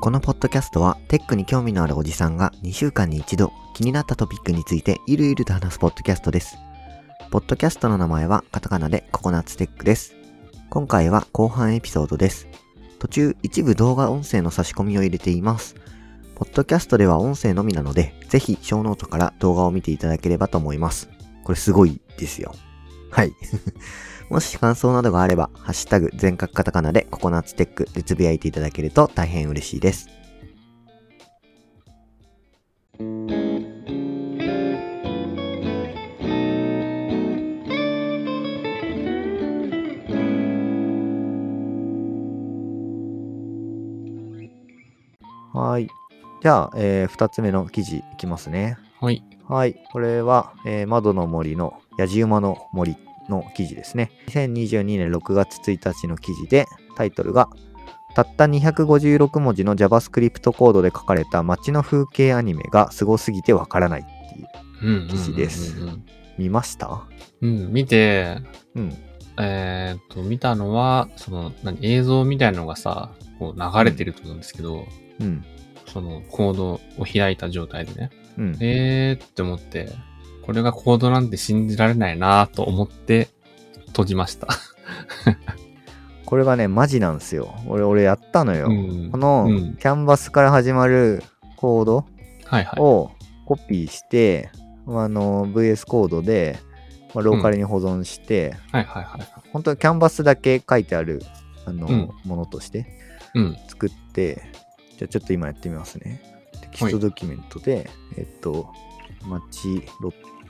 このポッドキャストはテックに興味のあるおじさんが2週間に一度気になったトピックについてゆるゆると話すポッドキャストです。ポッドキャストの名前はカタカナでココナッツテックです。今回は後半エピソードです。途中一部動画音声の差し込みを入れています。ポッドキャストでは音声のみなので、ぜひショーノートから動画を見ていただければと思います。これすごいですよ。はい。もし感想などがあれば、ハッシュタグ全角カタカナでココナッツテックでつぶやいていただけると大変嬉しいです。はい。じゃあ、えー、二つ目の記事いきますね。はい。はい。これは、えー窓の森のやじ馬の森の記事ですね。2022年6月1日の記事で、タイトルが、たった256文字の JavaScript コードで書かれた街の風景アニメがすごすぎてわからないっていう。記事です見ました？うん、見て、うん。えーっと、見たのは、その、何、映像みたいなのがさ、こう流れてると思うんですけど、うん。そのコードを開いた状態でね。うん。えーって思って、これがコードなんて信じられないなと思って閉じました。これがね、マジなんですよ。俺、俺やったのよ。うんこの、うんキャンバスから始まるコードはいはい。をコピーして、あの、VS コードで、まあ、ローカルに保存して、はいはいはい。本当にキャンバスだけ書いてある、あの、うんものとしてうん。作って、じゃあちょっと今やってみますね。テキストドキュメントで、えっと、マチ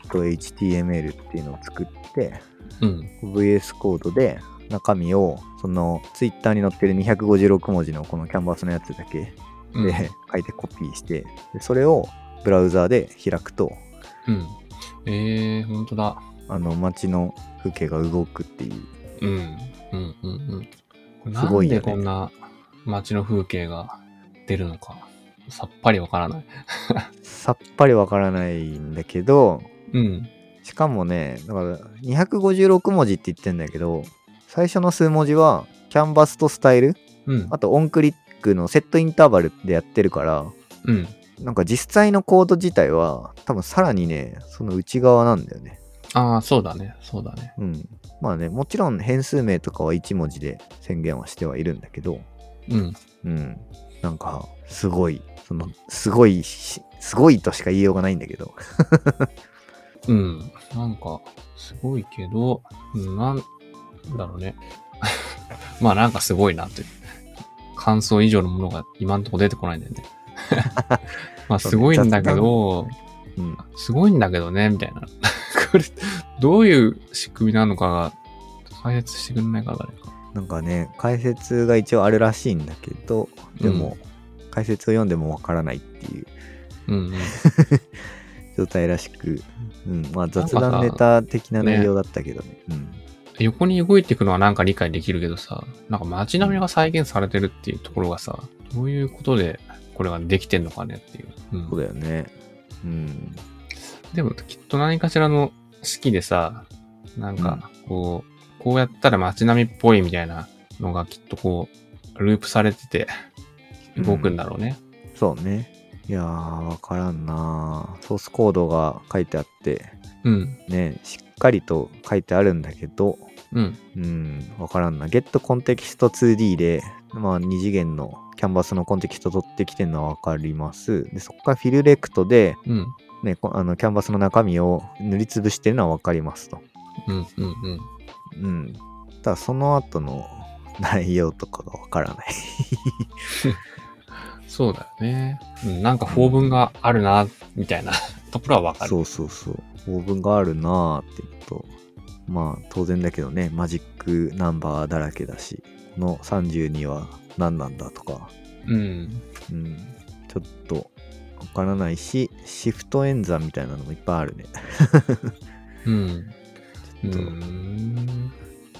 .html っていうのを作って、うん。VS コードで中身を、その Twitter に載ってる256文字のこのキャンバスのやつだけうん。で書いてコピーして、でそれをブラウザーで開くと、うん。えー、ほんとだ。あの街の風景が動くっていう。うん。うんうんうん。すごいよねなんでこんな街の風景が出るのか、さっぱりわからない。さっぱりわからないんだけど、うん。しかもね、だから256文字って言ってんだけど、最初の数文字はキャンバスとスタイル、うん。あとオンクリックのセットインターバルでやってるから、うん。なんか実際のコード自体は多分さらにね、その内側なんだよね。ああ、そうだね。そうだね。うん。まあね、もちろん変数名とかは1文字で宣言はしてはいるんだけど、うん。うん。なんか、すごい、その、すごいし、すごいとしか言いようがないんだけど。うん。なんか、すごいけど、うんなんだろうね。まあなんかすごいなって。感想以上のものが今んとこ出てこないんだよね。まあすごいんだけど、うん。すごいんだけどね、みたいな。これ、どういう仕組みなのかが、解説してくんないか、誰か。なんかね、解説が一応あるらしいんだけど、でも、解説を読んでもわからないっていううんうん。状態らしく、うん。まあ雑談ネタ的な内容だったけどね。うん。横に動いていくのはなんか理解できるけどさ、なんか街並みが再現されてるっていうところがさ、どういうことでこれができてんのかねっていう。うんそうだよね。うん。でもきっと何かしらの式でさ、なんかこう、こうやったら街並みっぽいみたいなのがきっとこう、ループされてて動くんだろうね。そうね。いやー、わからんなソースコードが書いてあって、うん。ね、しっかりと書いてあるんだけど、うん。うん、わからんな。ゲットコンテキスト 2D で、まあ、2次元のキャンバスのコンテキスト取ってきてるのはわかります。で、そこからフィルレクトで、うん。ね、こあのキャンバスの中身を塗りつぶしてるのはわかりますと。うん。うん。うん。うん。ただ、その後の内容とかがわからない。そうだよね。うん。なんか法文があるな、みたいな ところはわかる。そうそうそう。法文があるなーって言うと、まあ当然だけどね、マジックナンバーだらけだし、この32は何なんだとか、うん。うん、ちょっとわからないし、シフト演算みたいなのもいっぱいあるね。うん。と、ん。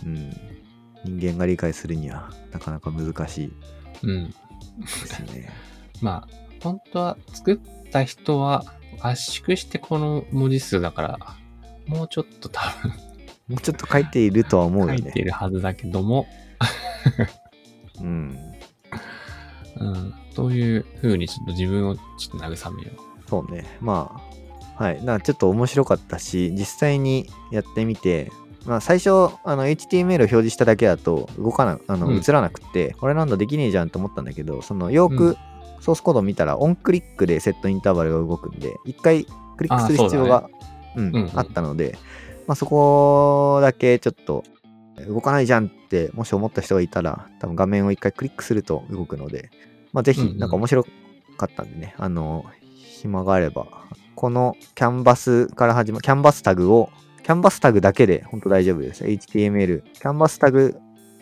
うん、人間が理解するにはなかなか難しいうん。ですね。まあ、本当は作った人は圧縮してこの文字数だから、もうちょっと多分もうちょっと書いているとは思うよね書いて。るはずだけども、うん。うん、という風にちょっと自分をちょっと慰めよそうね。まあ、はい。なんかちょっと面白かったし、実際にやってみて、まあ最初、あの HTML を表示しただけだと動かな、あの、うん。映らなくって、これなんだできねえじゃんと思ったんだけど、そのよーくうん。ソースコードを見たら、オンクリックでセットインターバルが動くんで、一回クリックする必要が、うんうんうん。あったので、まあそこだけちょっと、動かないじゃんって、もし思った人がいたら、多分画面を一回クリックすると動くので、まあなんか面白かったんでね、あの、暇があれば、このキャンバスから始まる、キャンバスタグを、キャンバスタグだけで本当大丈夫です。HTML。キャンバスタグ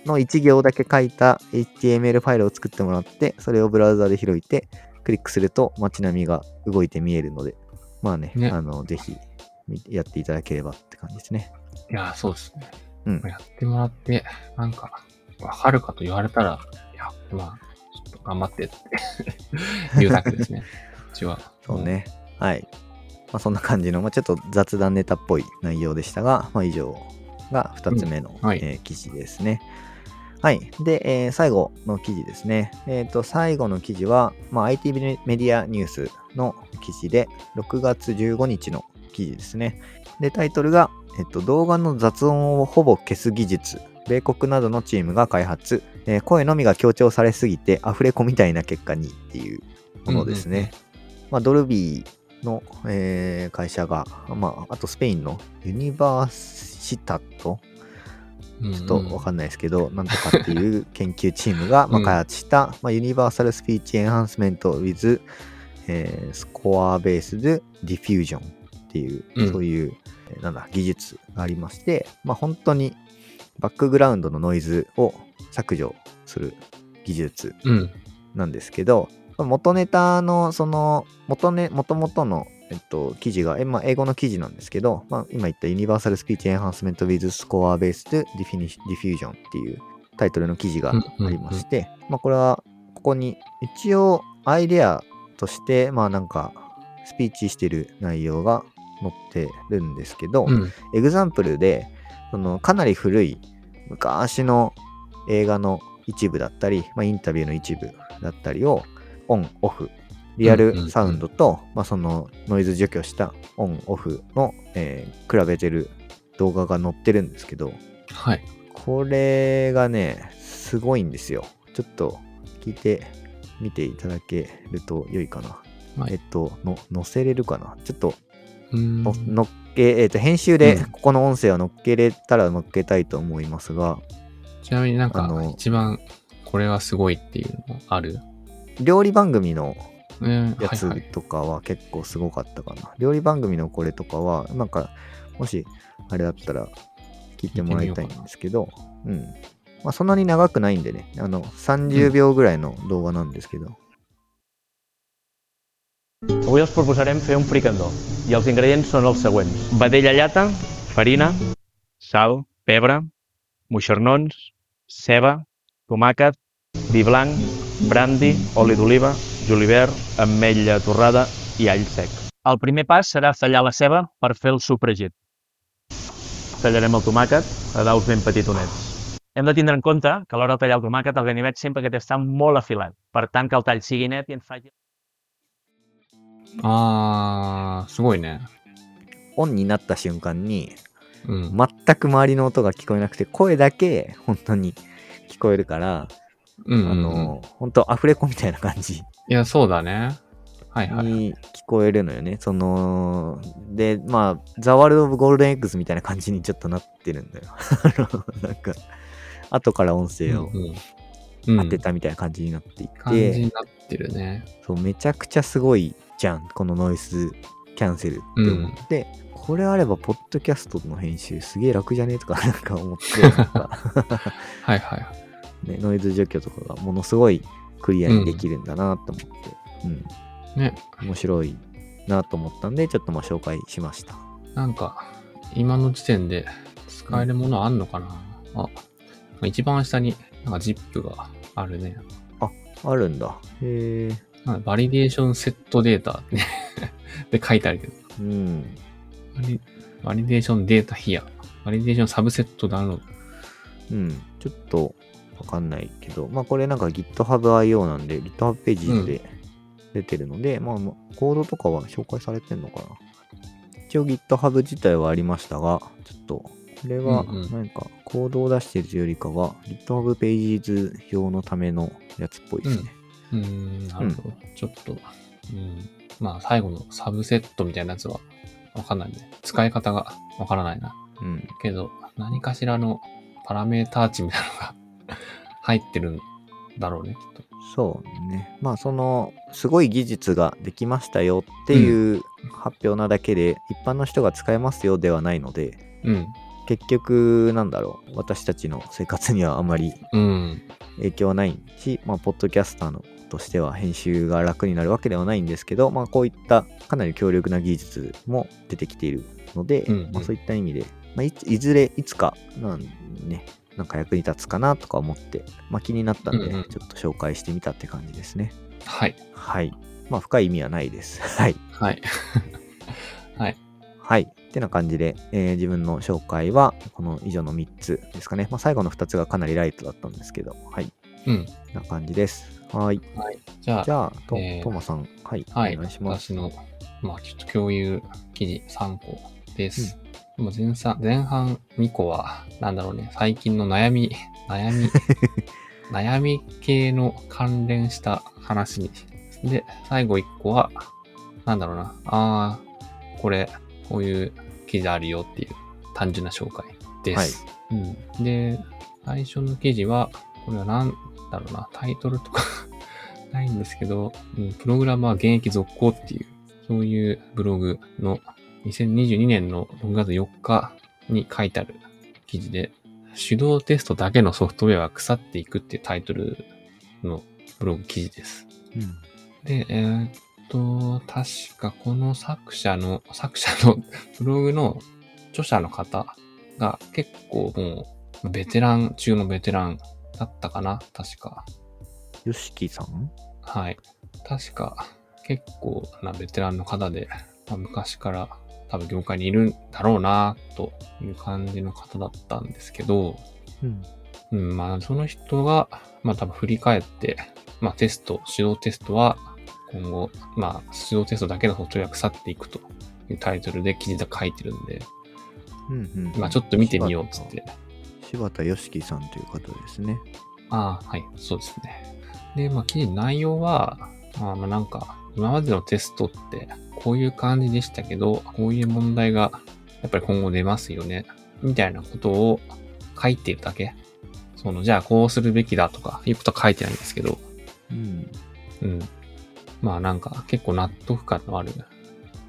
の1行だけ書いた HTML ファイルを作ってもらって、それをブラウザで開いて、クリックすると街並みが動いて見えるので、まあね、ねあの、ぜひみやっていただければって感じですね。う。いやー、そうですね。うんやってもらって、なんか、わかるかと言われたら、いや、まあ、ちょっと頑張ってって 言うだけですね。うちは。そうね。はい。まあ、そんな感じの、まあ、ちょっと雑談ネタっぽい内容でしたが、まあ、以上が2つ目の、うんはいえー記事ですね。はい。で、えー最後の記事ですね。えっ、と、最後の記事は、まあ、IT メディアニュースの記事で、6月15日の記事ですね。で、タイトルが、えっと、動画の雑音をほぼ消す技術。米国などのチームが開発。えー声のみが強調されすぎて、アフレコみたいな結果にっていうものですね。まあ、ドルビーの、えー会社が、まあ、あとスペインのユニバーシタットうん。ちょっとわかんないですけど、なんとかっていう研究チームが、まあ、うん開発した、まあ、ユニバーサルスピーチエンハンスメント with、えースコアベースでディフュージョンっていう、うん。そういう、えーなんだ、技術がありまして、まあ、本当にバックグラウンドのノイズを削除する技術うん。なんですけど、元ネタの、その、元ね、元々の、えっと、記事が、えまあ、英語の記事なんですけど、まあ、今言った Universal Speech Enhancement with Score Based Defini- Diffusion っていうタイトルの記事がありまして、まあ、これは、ここに、一応、アイデアとして、まあ、なんか、スピーチしてる内容が載ってるんですけど、うん。エグザンプルで、そのかなり古い昔の映画の一部だったり、まあ、インタビューの一部だったりをオン、オフ、リアルサウンドと、まあ、そのノイズ除去したオン、オフの、えー比べてる動画が載ってるんですけど、はい。これがね、すごいんですよ。ちょっと聞いてみていただけると良いかな。はいえっと、の載せれるかな？ちょっとうんの乗っけ、えっ、と、編集でうんここの音声を乗っけれたら乗っけたいと思いますが、ちなみになんかあの、一番、これはすごいっていうのある？料理番組のうんやつはいはい。とかは結構すごかったかな。料理番組のこれとかは、なんか、もし、あれだったら聞いてもらいたいんですけど、うん。まあ、そんなに長くないんでね、あの、30秒ぐらいの動画なんですけど、Avui els proposarem fer un fricandó i els ingredients són els següents. Vedella llata, farina, sal, pebre, moixernons, ceba, tomàquet, vi blanc, brandi, oli d'oliva, julivert, ametlla torrada i all sec. El primer pas serà tallar la ceba per fer el sofregit. Tallarem el tomàquet a daus ben petitonets. Hem de tindre en compte que a l'hora de tallar el tomàquet el ganivet sempre que té estar molt afilat. Per tant, que el tall sigui net i ens faci... あー、すごいね。オンになった瞬間に、うん。全く周りの音が聞こえなくて、声だけ本当に聞こえるから、 うんうんうんあの、本当アフレコみたいな感じいや、そうだね。はいはい。に聞こえるのよね。その、で、まあ、ザ・ワールド・オブ・ゴールデン・エッグスみたいな感じにちょっとなってるんだよ。なんか、後から音声をうんうん当てたみたいな感じになってい感じて、になってるね。そう、めちゃくちゃすごいじゃん、このノイズキャンセルって思って、これあれば、ポッドキャストの編集すげえ楽じゃね？とかなんか思って、はいはい。ね、ノイズ除去とかがものすごいクリアにできるんだなと思って、うん、ね、面白いなと思ったんで、ちょっとまあ紹介しました。なんか、今の時点で使えるものあんのかな、あ、一番下になんか ZIP があるね。あるんだ。へえ。バリデーションセットデータね。で書いてあるけど。うん。バリ validation data here。バリデーションサブセットダウンロード。うん。ちょっとわかんないけど、まあこれなんか GitHub.io なんで GitHub ページで出てるので、まあまあコードとかは紹介されてんのかな。一応 GitHub 自体はありましたが、ちょっと、これはうんかコードを出してるというよりかは GitHub ページ図用のためのやつっぽいですね。うーん、なるほど。ちょっと、うん。まあ、最後のサブセットみたいなやつはわかんないね。使い方がわからないな。うん。けど、何かしらのパラメーター値みたいなのが入ってるんだろうね、きっと。そうね。まあその、すごい技術ができましたよっていう発表なだけで、一般の人が使えますよではないので、うん。結局、なんだろう、私たちの生活にはあまりうん。影響はないし、まあ、ポッドキャスターのとしては編集が楽になるわけではないんですけど、まあ、こういったかなり強力な技術も出てきているので、うんうんまあ、そういった意味で、まあ、いついずれいつかなん,、ね、なんか役に立つかなとか思って、まあ、気になったんで、うんうんちょっと紹介してみたって感じですね。はい。はい。まあ、深い意味はないです。はい。はい。はい。はい。ってな感じで、えー自分の紹介は、この以上の3つですかね。まあ、最後の2つがかなりライトだったんですけど、はい。うん。な感じです。はい。はい。じゃあ、じゃあ、と、えートマさん、はい。はい。お願いします。私の、まあ、ちょっと共有記事3個です。もう前半、前半2個は、なんだろうね、最近の悩み、悩み、悩み系の関連した話に。で、最後1個は、なんだろうな、あー、これ、こういう記事あるよっていう単純な紹介です。うん。で、最初の記事は、これはなんだろうな、タイトルとか ないんですけど、うん、プログラマー現役続行っていう、そういうブログの2022年の6月4日に書いてある記事で、手動テストだけのソフトウェアは腐っていくっていうタイトルのブログ記事です。うん。で、えーっと、確かこの作者の、作者の ブログの著者の方が結構もうベテラン中のベテランだったかな確か。よしきさん？はい。確か結構なベテランの方で、まあ昔から多分業界にいるんだろうなという感じの方だったんですけど、うん。うん、まあ、その人が、まあ多分振り返って、まあテスト、指導テストは今後、まあ指導テストだけのソフトウェアが腐っていくというタイトルで記事で書いてるんで、うんうん。まあちょっと見てみようっつって。柴田よしきさんという方ですね。ああ、はい、そうですね。で、まあ記事の内容は、まあまあなんか、今までのテストってこういう感じでしたけど、こういう問題がやっぱり今後出ますよね。みたいなことを書いてるだけ。その、じゃあこうするべきだとかいうことは書いてないんですけど、うん。うん。まあなんか結構納得感のある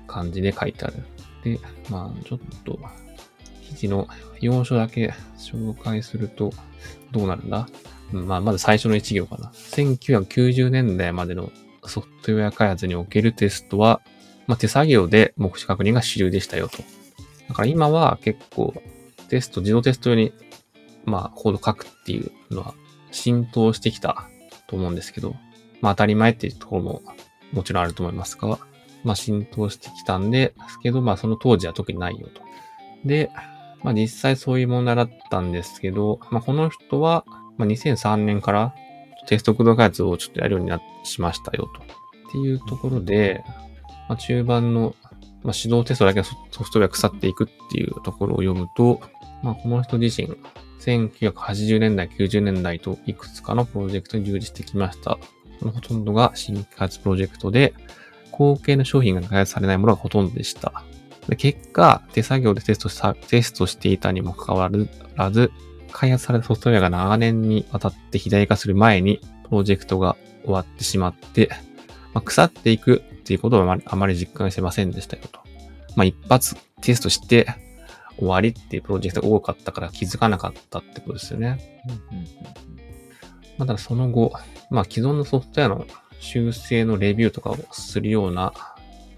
感じで書いてある。で、まあちょっと記事の要所だけ紹介するとどうなるんだ、うん、まあまず最初の1行かな。1990年代までのソフトウェア開発におけるテストは、まあ手作業で目視確認が主流でしたよと。だから今は結構テスト、自動テスト用にまあコード書くっていうのは浸透してきたと思うんですけど、まあ当たり前っていうところももちろんあると思いますが、まあ浸透してきたんですけど、まあその当時は特にないよと。で、まあ実際そういう問題だったんですけど、まあこの人は、まあ2003年からテスト駆動開発をちょっとやるようになしましたよと。っていうところで、まあ中盤の、まあ、指導テストだけのソフトウェア腐っていくっていうところを読むと、まあこの人自身、1980年代、90年代といくつかのプロジェクトに従事してきました。そのほとんどが新開発プロジェクトで、後継の商品が開発されないものがほとんどでした。で結果、手作業でテストし、テストしていたにもかかわらず、開発されたソフトウェアが長年にわたって肥大化する前に、プロジェクトが終わってしまって、まあ、腐っていくっていうことはあまり実感してませんでしたよと。まあ、一発テストして終わりっていうプロジェクトが多かったから気づかなかったってことですよね。ま、ただその後、まあ、既存のソフトウェアの修正のレビューとかをするような、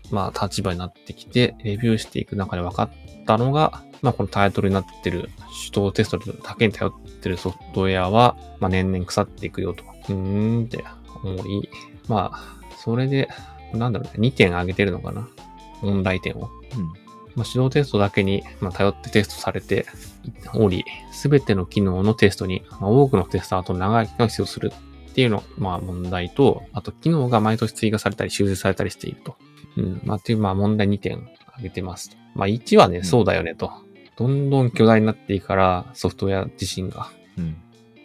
まあ、立場になってきて、レビューしていく中で分かったのが、まあ、このタイトルになってる手動テストだけに頼ってるソフトウェアは、まあ、年々腐っていくよと。うーんって思い、まあ、それで、なんだろうね、2点上げてるのかな？問題点を。うん。まあ、指導テストだけに、まあ、頼ってテストされており、すべての機能のテストに、まあ、多くのテスターと長い期間が必要するっていうの、まあ問題と、あと機能が毎年追加されたり修正されたりしていると。うん。まあっていう、まあ問題2点挙げてますと。まあ1はね、んそうだよねと。どんどん巨大になっていくから、ソフトウェア自身が。うん。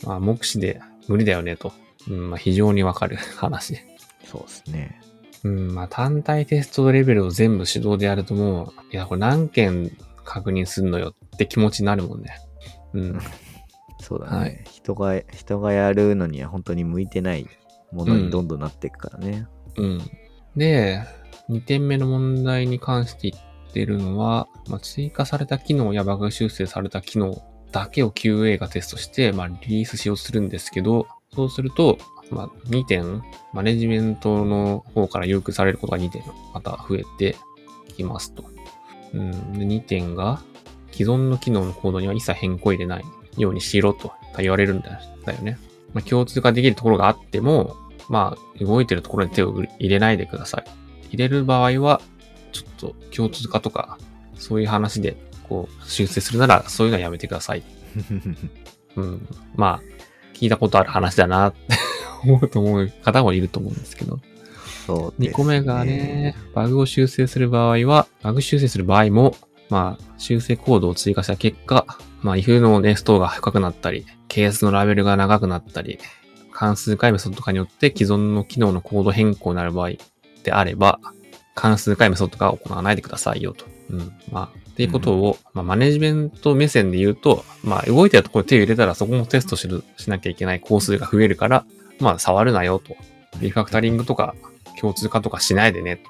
まあ目視で無理だよねと。うん、まあ非常にわかる話。そうですね。うん、まあ単体テストレベルを全部手動でやるともう、いや、これ何件確認すんのよって気持ちになるもんね。うん。そうだね。はい人が、人がやるのには本当に向いてないものにどんどんなっていくからね。うん。で、2点目の問題に関して言ってるのは、まあ、追加された機能やバグ修正された機能だけを QA がテストして、まあ、リリースしようとするんですけど、そうすると、まあ、2点、マネジメントの方から要求されることが2点また増えてきますと。うん、で2点が、既存の機能のコードには一切変更入れないようにしろと言われるんだだよね。まあ、共通化できるところがあっても、まあ、動いてるところに手を入れないでください。入れる場合は、ちょっと共通化とか、そういう話で、こう、修正するなら、そういうのはやめてください。うん。まあ、聞いたことある話だな思うと思う方もいると思うんですけど。そうね。2個目がね、バグを修正する場合は、バグ修正する場合も、まあ、修正コードを追加した結果、まあ、if のネストが深くなったり、ケースのラベルが長くなったり、関数解メソッドとかによって既存の機能のコード変更になる場合であれば、関数解メソッドが行わないでくださいよと。うん。まあ、っていうことを、まあ、マネジメント目線で言うと、まあ、動いてるところに手を入れたらそこもテストする、しなきゃいけない工数が増えるから、まあ、触るなよと。リファクタリングとか、共通化とかしないでねって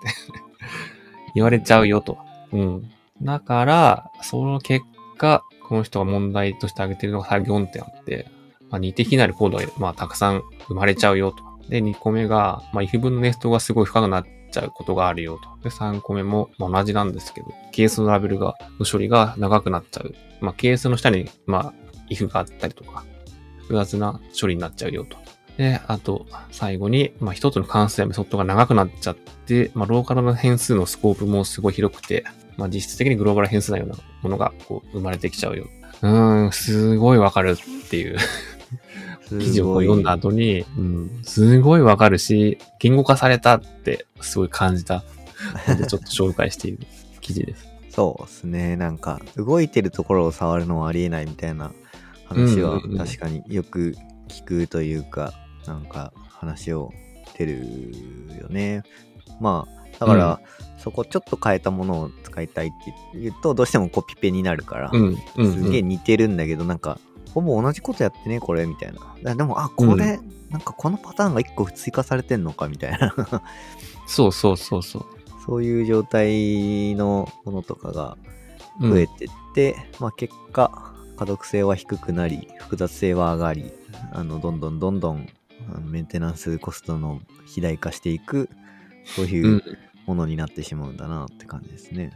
言われちゃうよと。うん。だから、その結果、この人が問題として挙げてるのが4点あって、まあ、似て非なるコードが、まあ、たくさん生まれちゃうよと。で、2個目が、まあ、if 分のネストがすごい深くなっちゃうことがあるよと。で、3個目も、まあ、同じなんですけど、ケースのラベルが、の処理が長くなっちゃう。まあ、ケースの下に、まあ、if があったりとか、複雑な処理になっちゃうよと。で、あと、最後に、まあ、一つの関数やメソッドが長くなっちゃって、まあ、ローカルの変数のスコープもすごい広くて、まあ、実質的にグローバル変数なようなものが、こう、生まれてきちゃうよ。うーん、すごいわかるっていう記事を読んだ後に、うん、すごいわかるし、言語化されたってすごい感じたので、ちょっと紹介している記事です。そうですね。なんか、動いてるところを触るのはありえないみたいな話は確かによく聞くというか、なんか話を出るよね。まあ、だから、そこちょっと変えたものを使いたいって言うと、どうしてもコピペになるから、うん、うん、すげえ似てるんだけど、なんか、ほぼ同じことやってね、これ、みたいな。あでも、あ、これ、なんかこのパターンが1個追加されてんのか、みたいな。そうそうそうそう。そういう状態のものとかがうん増えてって、まあ結果、可読性は低くなり、複雑性は上がり、あの、どんどんどんどん、あのメンテナンスコストの肥大化していく、そういううんものになってしまうんだなって感じですね。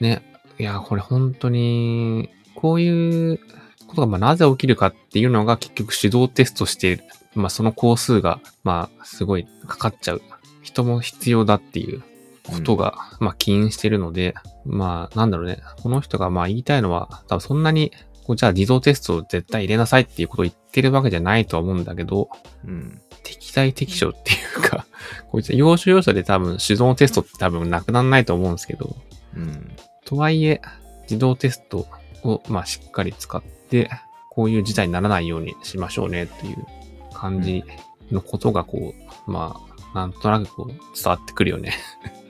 ね。いや、これ本当に、こういうことがまあなぜ起きるかっていうのが結局手動テストして。まあその工数が、まあすごいかかっちゃう。人も必要だっていうことが、まあ起因してるので、まあなんだろうね。この人がまあ言いたいのは、多分そんなに、こうじゃあ自動テストを絶対入れなさいっていうことを言ってるわけじゃないとは思うんだけど、うん。適材適所っていうか、こいつ要所要所で多分手動テストって多分なくならないと思うんですけど、うん。とはいえ、自動テストを、まあ、しっかり使って、こういう事態にならないようにしましょうねっていう感じのことが、こう、まあ、なんとなくこう、伝わってくるよね。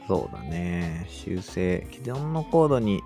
そうだね。修正、既存のコードに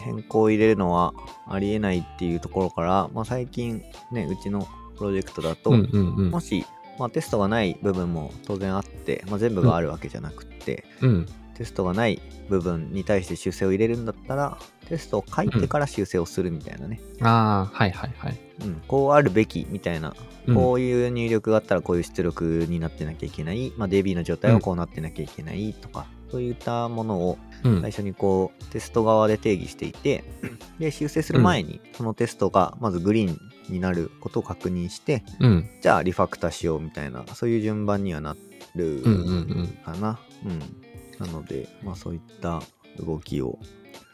変更を入れるのはありえないっていうところから、まあ最近ね、うちのプロジェクトだと、うんうんうんも。し、まあ、テストがない部分も当然あって、まあ、全部があるわけじゃなくって、うん。テストがない部分に対して修正を入れるんだったら、テストを書いてから修正をするみたいなね。ああ、はいはいはい。うん、こうあるべきみたいな、うんこういう入力があったらこういう出力になってなきゃいけない、まあ、DB の状態はこうなってなきゃいけないとか、そういったものをうん最。初にこうテスト側で定義していて、で修正する前にそのテストがまずグリーンになることを確認して、うん。じゃあリファクターしようみたいな、そういう順番にはなるうんうんうん。かな。うん。なので、まあそういった動きを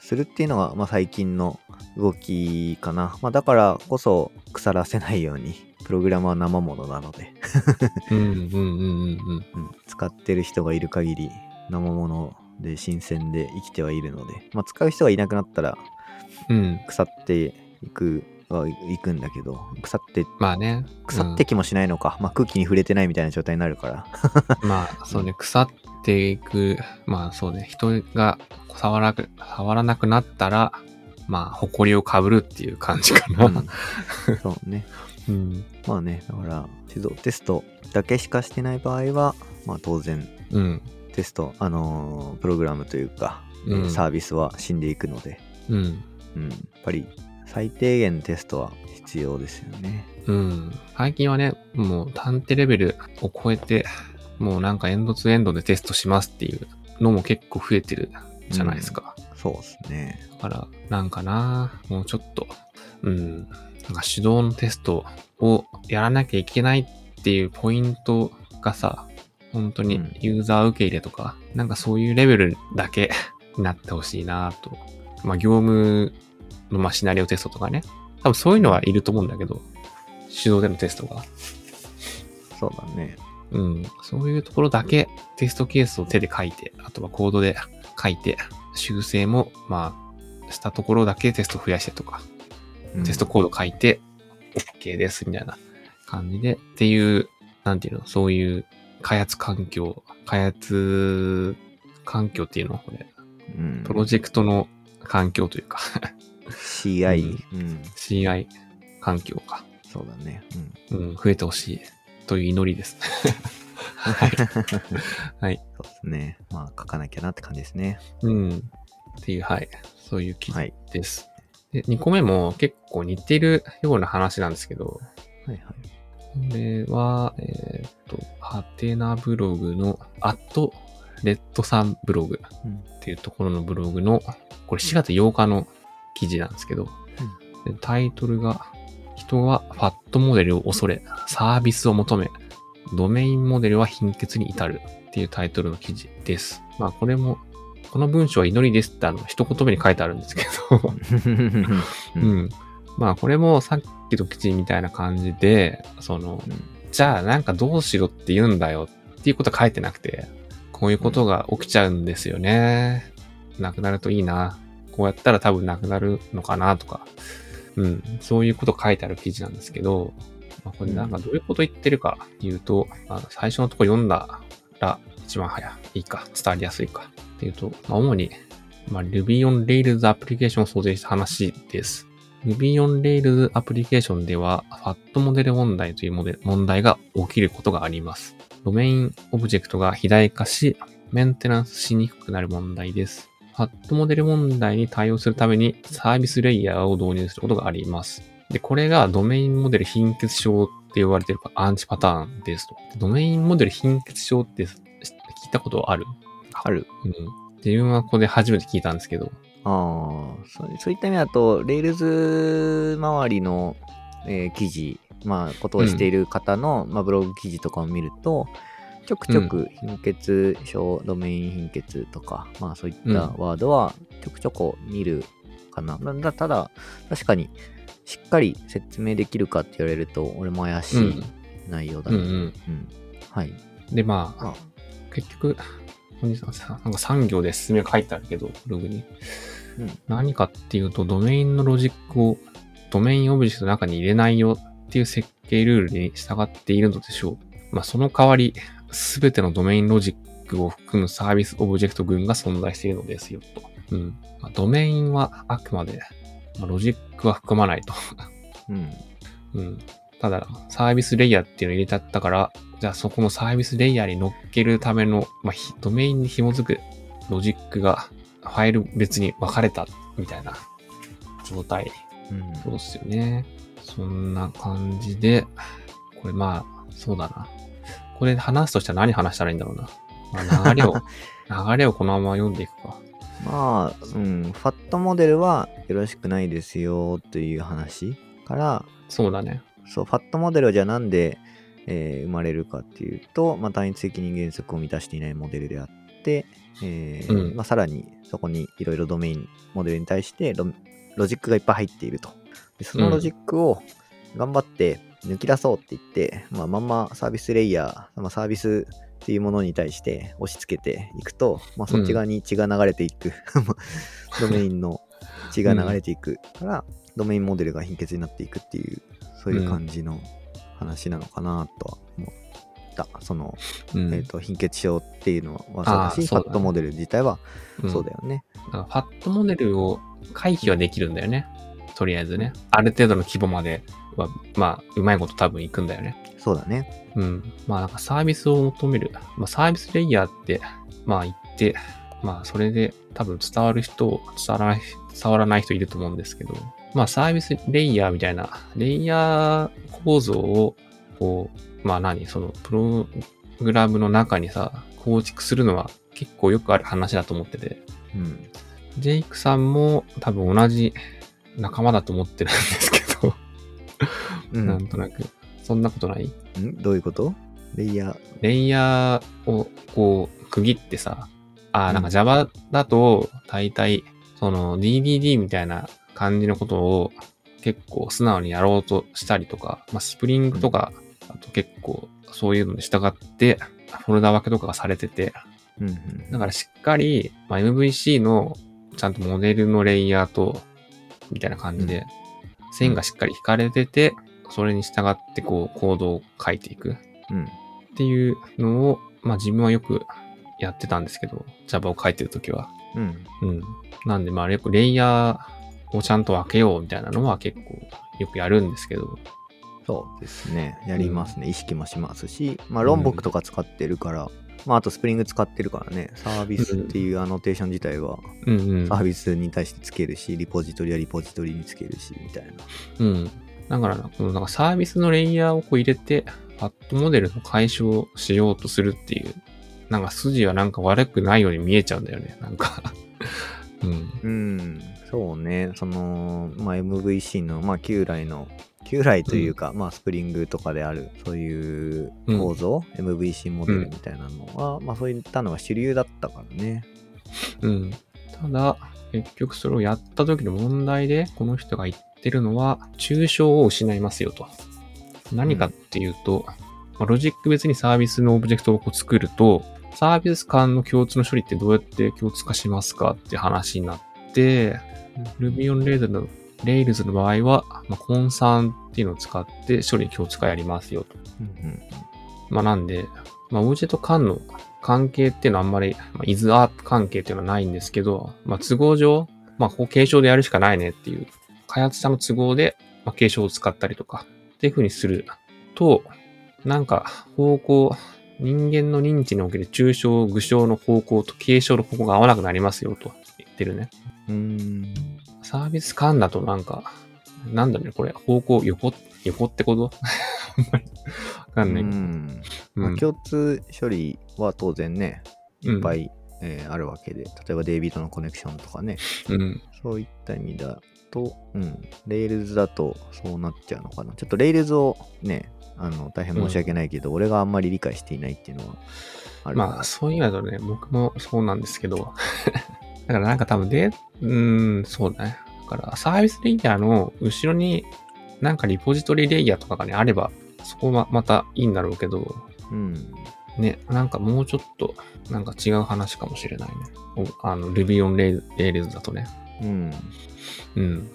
するっていうのが、まあ最近の動きかな。まあだからこそ腐らせないように、プログラムは生ものなので、うんうんうんうんうん。うん、使ってる人がいる限り生もので新鮮で生きてはいるので、まあ使う人がいなくなったらうん。腐っていくはいくんだけど、腐って、まあね。腐ってきもしないのか。まあ空気に触れてないみたいな状態になるから。う んまあ、そうね、腐っていく、まあそうね、人が触らなく、触らなくなったら、まあ、埃をかぶるっていう感じかな。うん そうね。うん。まあね、だから、自動テストだけしかしてない場合は、まあ当然、うん。テスト、あのープログラムというか、うんサービスは死んでいくので、うん。うん、やっぱり最低限テストは必要ですよね。うん。最近はね、もう探偵レベルを超えて、もうなんかエンドツーエンドでテストしますっていうのも結構増えてるじゃないですか。そうですね。だから、なんかな、もうちょっと、うん、なんか手動のテストをやらなきゃいけないっていうポイントがさ、本当にうんユーザー受け入れとか、なんかそういうレベルだけに なってほしいなと。まあ、業務のまあシナリオテストとかね。多分そういうのはいると思うんだけど、手動でのテストが。そうだね。うん。そういうところだけテストケースを手で書いて、あとはコードで書いて、修正も、まあ、したところだけテスト増やしてとか、うんテストコード書いて、OK です、みたいな感じで、っていう、なんていうの、そういう開発環境、開発環境っていうの？これ、うんプロジェクトの環境というか、CI、うん、CI 環境か、そうだね。うん、増えてほしいという祈りです。はい。はい。そうですね。まあ書かなきゃなって感じですね。うん。っていう、はい。そういう記はい事です。で、2個目も結構似てるような話なんですけど、はいはい。これは、えーっと、ハテナブログの、アットレッドさんブログうんっていうところのブログの、これ4月8日の記事なんですけど、でタイトルが、人はファットモデルを恐れ、サービスを求め、ドメインモデルは貧血に至るっていうタイトルの記事です。まあこれも、この文章は祈りですってあの、一言目に書いてあるんですけど、う うんん。まあこれもさっきの記事みたいな感じで、その、じゃあなんかどうしろって言うんだよっていうことは書いてなくて、こういうことが起きちゃうんですよね。なくなるといいな。こうやったら多分なくなるのかなとか、うん、そういうこと書いてある記事なんですけど、まあ、これなんかどういうこと言ってるかっていうと、まあ、最初のとこ読んだら一番早いか、伝わりやすいかっていうと、まあ、主に、まあ、Ruby on Rails アプリケーションを想定した話です。Ruby on Rails アプリケーションでは、ファットモデル問題というモデル問題が起きることがあります。ドメインオブジェクトが肥大化し、メンテナンスしにくくなる問題です。ファットモデル問題に対応するためにサービスレイヤーを導入することがあります。で、これがドメインモデル貧血症って言われているアンチパターンですと。ドメインモデル貧血症って聞いたことある？ある。うん。自分はここで初めて聞いたんですけど。ああ、そうそういった意味だと、Rails 周りの、えー記事、まあ、ことをしている方の、まあ、ブログ記事とかを見ると、ちょくちょく貧血症、ドメイン貧血とか、まあそういったワードはちょくちょく見るかな。だだただ、確かにしっかり説明できるかって言われると、俺も怪しい内容だね。うんうん。うんはい。で、まあ、あ結局、お兄さなんか3行で説明が書いてあるけど、ブログに。うん何かっていうと、ドメインのロジックをドメインオブジェクトの中に入れないよっていう設計ルールに従っているのでしょう。まあ、その代わり、すべてのドメインロジックを含むサービスオブジェクト群が存在しているのですよ、と。うん。まあ、ドメインはあくまで、まあ、ロジックは含まないと。うん。うん。ただ、サービスレイヤーっていうのを入れちゃったから、じゃあそこのサービスレイヤーに乗っけるための、まあ、ひドメインに紐づくロジックがファイル別に分かれたみたいな状態。うんそうっすよね。そんな感じで、これまあ、そうだな。これ話すとしたら何話したらいいんだろうな。まあ、流れを、流れをこのまま読んでいくか。まあ、うん、ファットモデルはよろしくないですよという話から、そうだね。そう、ファットモデルはじゃあなんでえー生まれるかっていうと、まあ、単一的に原則を満たしていないモデルであって、えーうん。まあ、さらにそこにいろいろドメインモデルに対してロロジックがいっぱい入っていると。でそのロジックを頑張って抜き出そうって言って、まあ、まんまサービスレイヤー、まあ、サービスっていうものに対して押し付けていくと、まあ、そっち側に血が流れていく、ドメインの血が流れていくから、ドメインモデルが貧血になっていくっていうそういう感じの話なのかなとは思った。その、うんえっ、と、貧血症っていうのはそうだし、ファットモデル自体はうんそうだよね。だからファットモデルを回避はできるんだよね。とりあえずね。ある程度の規模までは、まあ、うまいこと多分いくんだよね。そうだね。うん。まあなんかサービスを求める。まあサービスレイヤーって、まあ言って、まあそれで多分伝わる人、伝わらない、伝わらない人いると思うんですけど、まあサービスレイヤーみたいな、レイヤー構造を、こう、まあ何そのプログラムの中にさ、構築するのは結構よくある話だと思ってて、うん。ジェイクさんも多分同じ仲間だと思ってるんですけど、うん。なんとなく、そんなことない？ん？どういうこと？レイヤー。レイヤーをこう区切ってさ、あーなんか Java だと大体その DDD みたいな感じのことを結構素直にやろうとしたりとか、まあ、スプリングとか、あと結構そういうのに従ってフォルダ分けとかがされてて、うんうん。だからしっかり、まあ、MVC のちゃんとモデルのレイヤーと、みたいな感じで、線がしっかり引かれてて、それに従ってこうコードを書いていく。うん。っていうのを、まあ自分はよくやってたんですけど、Java を書いてるときは。うん。うん。なんでまあよくレイヤーをちゃんと分けようみたいなのは結構よくやるんですけど、そうですね。やりますね。意識もしますし、まあ、ロンボクとか使ってるから、まあ、あとスプリング使ってるからね、サービスっていうアノテーション自体は、うんうんサ。ービスに対してつけるし、リポジトリはリポジトリにつけるし、みたいな。うん。だからな、このなんかサービスのレイヤーをこう入れて、パッドモデルの解消しようとするっていう、なんか筋はなんか悪くないように見えちゃうんだよね。なんか うん。うん、そうね、その、まあ、MVC の、まあ、旧来の、旧来というか、まあ、スプリングとかである、そういう構造、MVC モデルみたいなのは、まあ、そういったのが主流だったからね。うん。ただ、結局それをやった時の問題で、この人が言ってるのは、抽象を失いますよと。何かっていうと、まあロジック別にサービスのオブジェクトをこう作ると、サービス間の共通の処理ってどうやって共通化しますかって話になって、Ruby on Rails の Rails の場合は、まあ、コンサーンっていうのを使って処理共通化やりますよと。うんまあなんで、まあオブジェクト間の関係っていうのはあんまり、まあ、イズアート関係っていうのはないんですけど、まあ都合上、まあここ継承でやるしかないねっていう、開発者の都合で、まあ、継承を使ったりとか、っていう風にすると、なんか方向、人間の認知における抽象、具象の方向と継承の方向が合わなくなりますよと言ってるね。うん。うん。サービス間だとなんか、なんだろうね、これ、方向、横、横ってこと？あんまりわかんないけど。うんまあ、うん共通処理は当然ね、うんいっぱい、えーあるわけで、例えばデイビッドのコネクションとかね、うん。そういった意味だと、うん、Rails だとそうなっちゃうのかな。ちょっと Rails をね、あの大変申し訳ないけど、俺があんまり理解していないっていうのはあるまあ、そういう意味だとね、僕もそうなんですけど、だからなんか多分で、うーん、そうだね。だから、サービスレイヤーの後ろに、なんかリポジトリレイヤーとかがね、あれば、そこはまたいいんだろうけど、うん。ね、なんかもうちょっと、なんか違う話かもしれないね。おあの、Ruby on Rails だとね。うん。うん。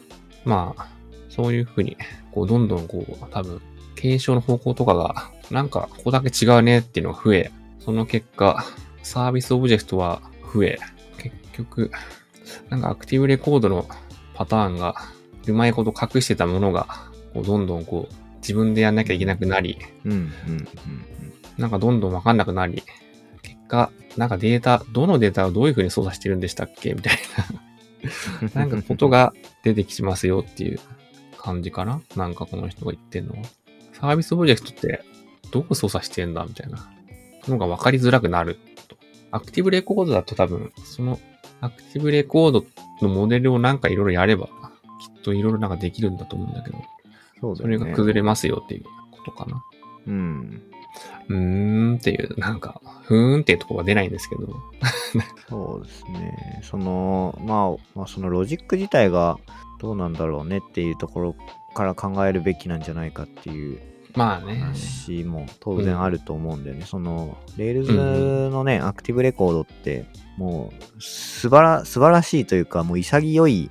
まあ、そういうふうに、こう、どんどんこう、多分、継承の方向とかが、なんか、ここだけ違うねっていうのが増え、その結果、サービスオブジェクトは増え、結局、なんかアクティブレコードのパターンが、うまいこと隠してたものが、こう、どんどんこう、自分でやんなきゃいけなくなり、うん。うん。うん。なんかどんどんわかんなくなり、結果、なんかデータ、どのデータをどういうふうに操作してるんでしたっけ？みたいな。なんかことが出てきますよっていう感じかな？なんかこの人が言ってんのは。サービスオブジェクトってどう操作してんだ？みたいなのが分かりづらくなると。アクティブレコードだと多分、そのアクティブレコードのモデルをなんかいろいろやれば、きっといろいろなんかできるんだと思うんだけど、そうね。それが崩れますよっていうことかな。うん。うーんっていう、なんか、ふーんっていうところは出ないんですけど。そうですね。その、まあ、まあ、そのロジック自体がどうなんだろうねっていうところから考えるべきなんじゃないかっていうまあね。話も当然あると思うんだよね。その、 Rails のね、 Active Record って、もう、素晴ら、素晴らしいというか、もう潔い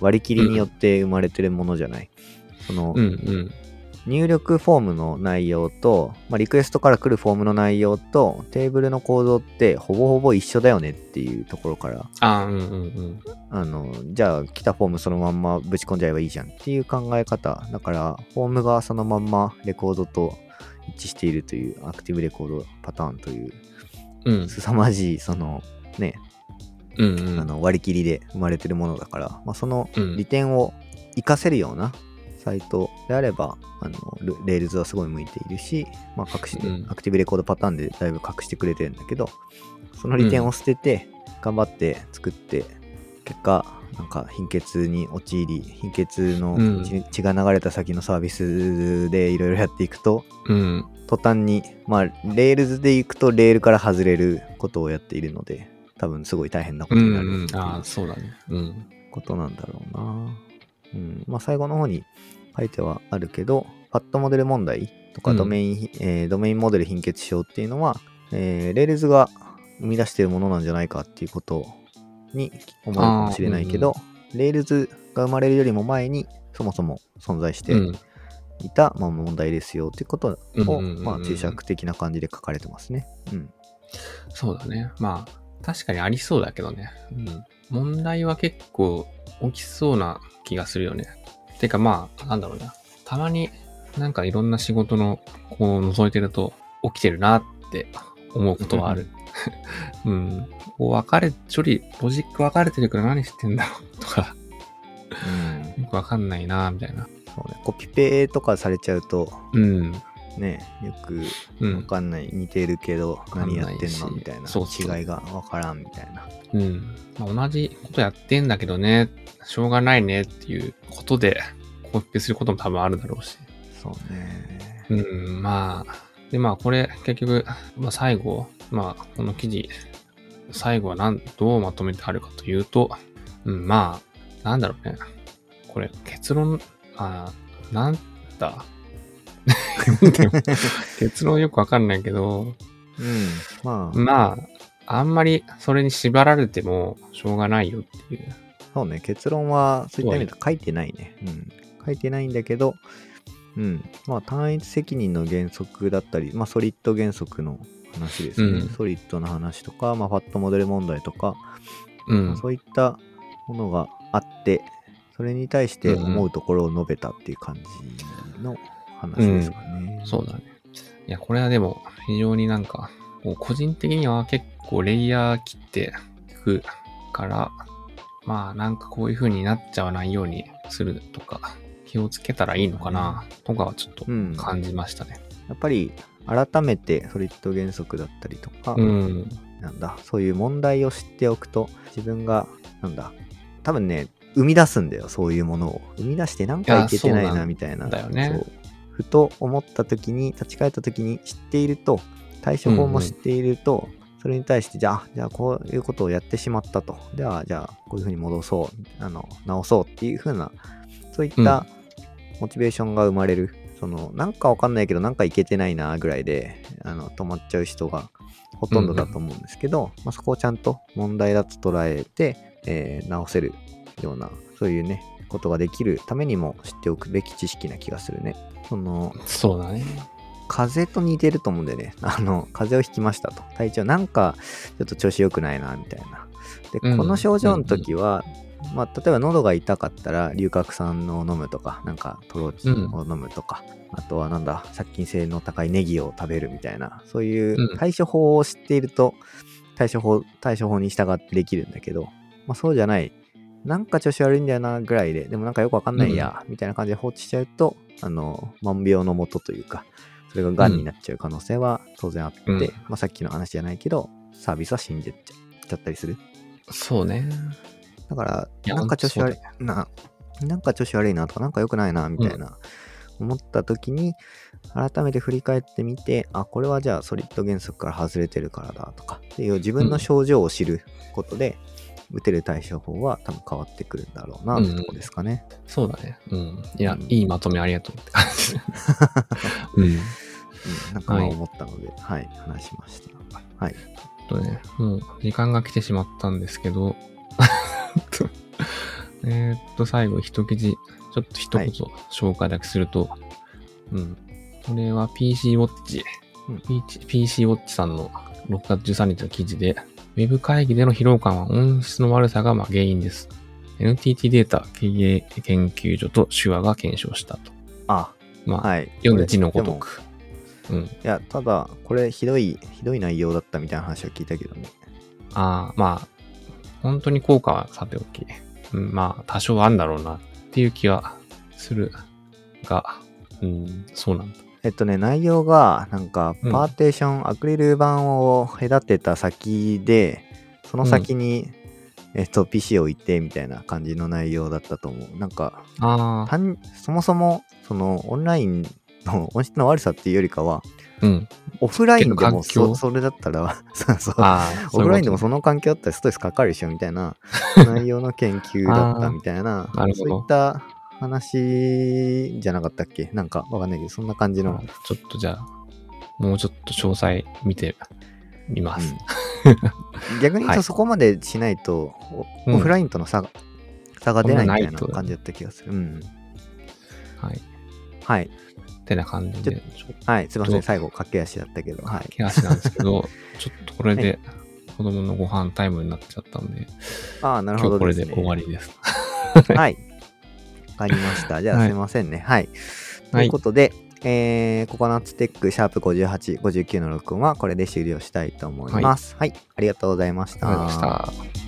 割り切りによって生まれてるものじゃない？その、うんうん。入力フォームの内容と、まあ、リクエストから来るフォームの内容と、テーブルの構造ってほぼほぼ一緒だよねっていうところから、あーうんうんうん。あの、じゃあ来たフォームそのまんまぶち込んじゃえばいいじゃんっていう考え方。だから、フォームがそのまんまレコードと一致しているという Active Record パターンという、うん。凄まじい、その、ね、うんうん。あの割り切りで生まれてるものだから、まあ、そのうん利点を活かせるようなサイトであれば、あのレ Rails はすごい向いているし、まあ、隠しうん Active Record パターンでだいぶ隠してくれてるんだけど、その利点を捨てて、頑張って作って、結果、なんか貧血に陥り、貧血のうん血血が流れた先のサービスでいろいろやっていくと、うん。途端に、まあ、 Rails で行くとレールから外れることをやっているので、多分すごい大変なこうんとになるうん。ああ、そうだね。うん。ことなんだろうな。うん。まあ、最後の方に書いてはあるけど、 Fat Model 問題とかうんドメイン、えードメインモデル貧血症っていうのは、えー、 Rails が生み出しているものなんじゃないかっていうことに思うかもしれないけど、 Rails が生まれるよりも前にそもそも存在してうん。いた、まあ、問題ですよっていうことを、うんうんうんうんまあ、注釈的な感じで書かれてますね。うん。そうだね。まあ、確かにありそうだけどね。うん。問題は結構起きそうな気がするよね。てかまあ、なんだろうな。たまになんかいろんな仕事のこう覗いてると起きてるなって思うことはある。うん。こう分かれ、処理、ロジック分かれてるから何してんだろうとか、うん、よくわかんないなみたいな。そうね。コピペとかされちゃうと、うん。ね、よくわうん。かんない、似てるけど何やってんの？みたいな違いがわからんみたいな。うん。まあ、同じことやってんだけどね、しょうがないねっていうことで、コピペすることも多分あるだろうし。そうね。うん、まあ、で、まあ、これ、結局、まあ、最後、まあ、この記事、最後はどうまとめてあるかというと、うん、まあ、なんだろうね。これ、結論、あなんだ？結論よくわかんないけど、うん。まあ、まあ、あんまりそれに縛られてもしょうがないよっていう。そうね。結論は、そういった意味では書いてないね。うん。書いてないんだけど、うん。まあ、単一責任の原則だったり、まあ、ソリッド原則の話ですね。うんソリッドの話とか、まあ、ファットモデル問題とか、うん。そういったものがあって、それに対して思うところを述べたっていう感じの話ですかね。そうだね。いや、これはでも、非常になんか、個人的には結構レイヤー切っていくから、まあなんかこういう風になっちゃわないようにするとか、気をつけたらいいのかな、とかはちょっとうん感じましたね。やっぱり改めてソリッド原則だったりとか、うん。なんだ、そういう問題を知っておくと、自分が、なんだ、多分ね、生み出すんだよ、そういうものを。生み出してなんかいけてないなみたいな。だよねふと思った時に、立ち返った時に知っていると、対処法も知っていると、それに対して、じゃあ、じゃあこういうことをやってしまったと。では、じゃあ、こういうふうに戻そう、あの、直そうっていうふうな、そういったモチベーションが生まれる。その、なんかわかんないけど、なんかいけてないな、ぐらいで、あの、止まっちゃう人がほとんどだと思うんですけど、まあ、そこをちゃんと問題だと捉えて、えー直せるような、そういうね、ことができるためにも知っておくべき知識な気がするね。その、そうだね。風邪と似てると思うんだよね。あの、風邪をひきましたと。体調なんかちょっと調子良くないな、みたいな。で、うんこの症状の時は、まあ、例えば喉が痛かったら、龍角散を飲むとか、なんかトロチンを飲むとか、あとはなんだ、殺菌性の高いネギを食べるみたいな、そういううん対処法を知っていると、対処法、対処法に従ってできるんだけど、まあ、そうじゃない。なんか調子悪いんだよな、ぐらいで、でもなんかよくわかんないや、みたいな感じで放置しちゃうと、あの、万病のもとというか、それが癌になっちゃう可能性は当然あって、うん。まあ、さっきの話じゃないけど、サービスは死んでっちゃちゃったりする。そうね。だから、なんか調子悪いな、なんか調子悪いなとか、なんか良くないな、みたいな思った時に、改めて振り返ってみて、あ、これはじゃあソリッド原則から外れてるからだとか、っていう自分の症状を知ることで、打てる対処法は多分変わってくるんだろうなってとこですかね。そうだね。うん。いや、うんいいまとめありがとうって感じ。うん。うん、なんか思ったので、はい、話しました。はい。とね、もう時間が来てしまったんですけど、えーっと、最後一記事、ちょっと一言紹介だけすると、うん。これは PC ウォッチ、うん PC, PC ウォッチさんの6月13日の記事で、ウェブ会議での疲労感は音質の悪さがまあ原因です。NTT データ経営研究所と手話が検証したと。あ、まあ、はい。読んで字のごとく。うん。いや、ただ、これひどい、ひどい内容だったみたいな話を聞いたけどね。ああ、まあ、本当に効果はさておき、うん、まあ、多少あるんだろうなっていう気はするが、うん、そうなんだ。えっとね、内容が、なんか、うん。パーテーション、アクリル板を隔てた先で、その先に、えっと、PC を置いて、みたいな感じの内容だったと思う。なんか、そもそも、その、オンラインの音質の悪さっていうよりかは、うん。オフラインでもそそれだったら、そうそう。オフラインでもそその環境だったらストレスかかるでしょみたいな内容の研究だったみたいな そういった話じゃなかったっけ？なんかわかんないけどそんな感じのちょっとじゃあ、もうちょっと詳細見てみます。うん逆に言 うはいとそこまでしないと、おうんオフラインとの差が差が出ないみたいな感じだった気がする。うん。はい。はい。てな感じで、はい。すいません。どう最後駆け足だったけど。はい。手足なんですけど、ちょっとこれで子供のご飯タイムになっちゃったんで、ああ、なる今日これ。で終わりです。はい。わかりました。じゃあはいすいませんね。はい。とはいいうことで、えー、ココナッツテックシャープ58、59の録音はこれで終了したいと思います。はい。ありがとうござい。ありがとうございました。